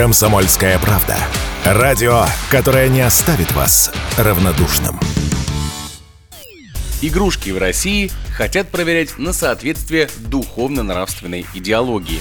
Комсомольская правда. Радио, которое не оставит вас равнодушным. Игрушки в России хотят проверять на соответствие духовно-нравственной идеологии.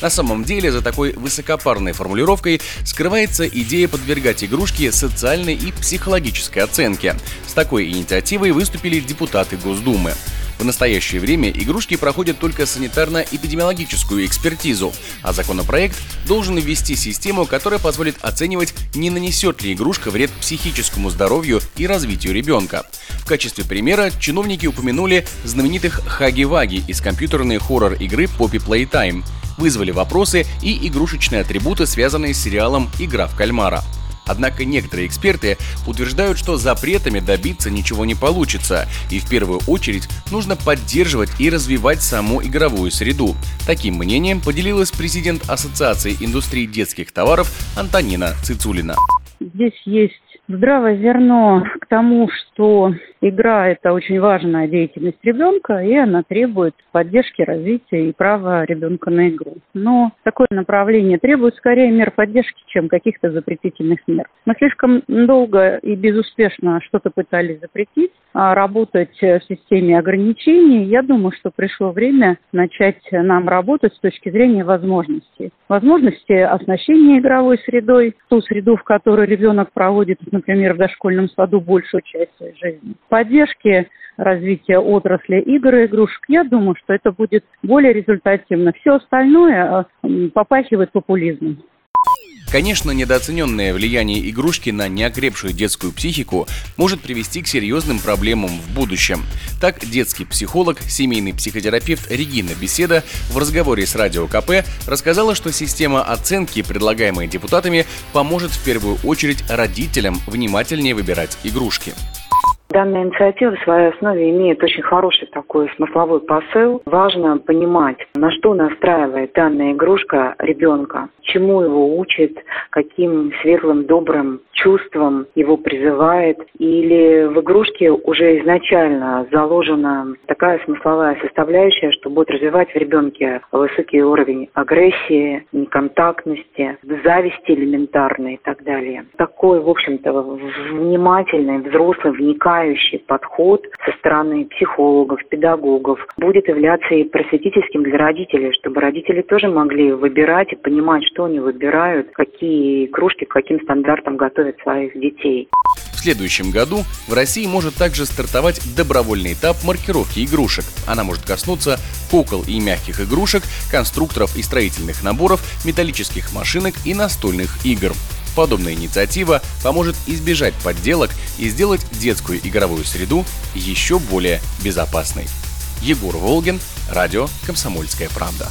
На самом деле за такой высокопарной формулировкой скрывается идея подвергать игрушки социальной и психологической оценке. С такой инициативой выступили депутаты Госдумы. В настоящее время игрушки проходят только санитарно-эпидемиологическую экспертизу, а законопроект должен ввести систему, которая позволит оценивать, не нанесет ли игрушка вред психическому здоровью и развитию ребенка. В качестве примера чиновники упомянули знаменитых Хаги-Ваги из компьютерной хоррор-игры Poppy Playtime, вызвали вопросы и игрушечные атрибуты, связанные с сериалом «Игра в кальмара». Однако некоторые эксперты утверждают, что запретами добиться ничего не получится, и в первую очередь нужно поддерживать и развивать саму игровую среду. Таким мнением поделилась президент Ассоциации индустрии детских товаров Антонина Цицулина. Здесь есть здравое зерно к тому, что игра – это очень важная деятельность ребенка, и она требует поддержки, развития и права ребенка на игру. Но такое направление требует скорее мер поддержки, чем каких-то запретительных мер. Мы слишком долго и безуспешно что-то пытались запретить, работать в системе ограничений. Я думаю, что пришло время начать нам работать с точки зрения возможностей. Возможности оснащения игровой средой, ту среду, в которой ребенок проводит, например, в дошкольном саду большую часть своей жизни. Поддержки развития отрасли игр и игрушек, я думаю, что это будет более результативно. Все остальное э, попахивает популизмом. Конечно, недооцененное влияние игрушки на неокрепшую детскую психику может привести к серьезным проблемам в будущем. Так, детский психолог, семейный психотерапевт Регина Беседа в разговоре с Радио КП рассказала, что система оценки, предлагаемая депутатами, поможет в первую очередь родителям внимательнее выбирать игрушки. Данная инициатива в своей основе имеет очень хороший такой смысловой посыл. Важно понимать, на что настраивает данная игрушка ребенка, чему его учит, каким светлым, добрым чувством его призывает. Или в игрушке уже изначально заложена такая смысловая составляющая, что будет развивать в ребенке высокий уровень агрессии, неконтактности, зависти элементарной и так далее. Такой, в общем-то, внимательный, взрослый, вникающий подход со стороны психологов, педагогов будет являться и просветительским для родителей, чтобы родители тоже могли выбирать и понимать, что они выбирают, какие кружки к каким стандартам готовят своих детей. В следующем году в России может также стартовать добровольный этап маркировки игрушек. Она может коснуться кукол и мягких игрушек, конструкторов и строительных наборов, металлических машинок и настольных игр. Подобная инициатива поможет избежать подделок и сделать детскую игровую среду еще более безопасной. Егор Волгин, радио «Комсомольская правда».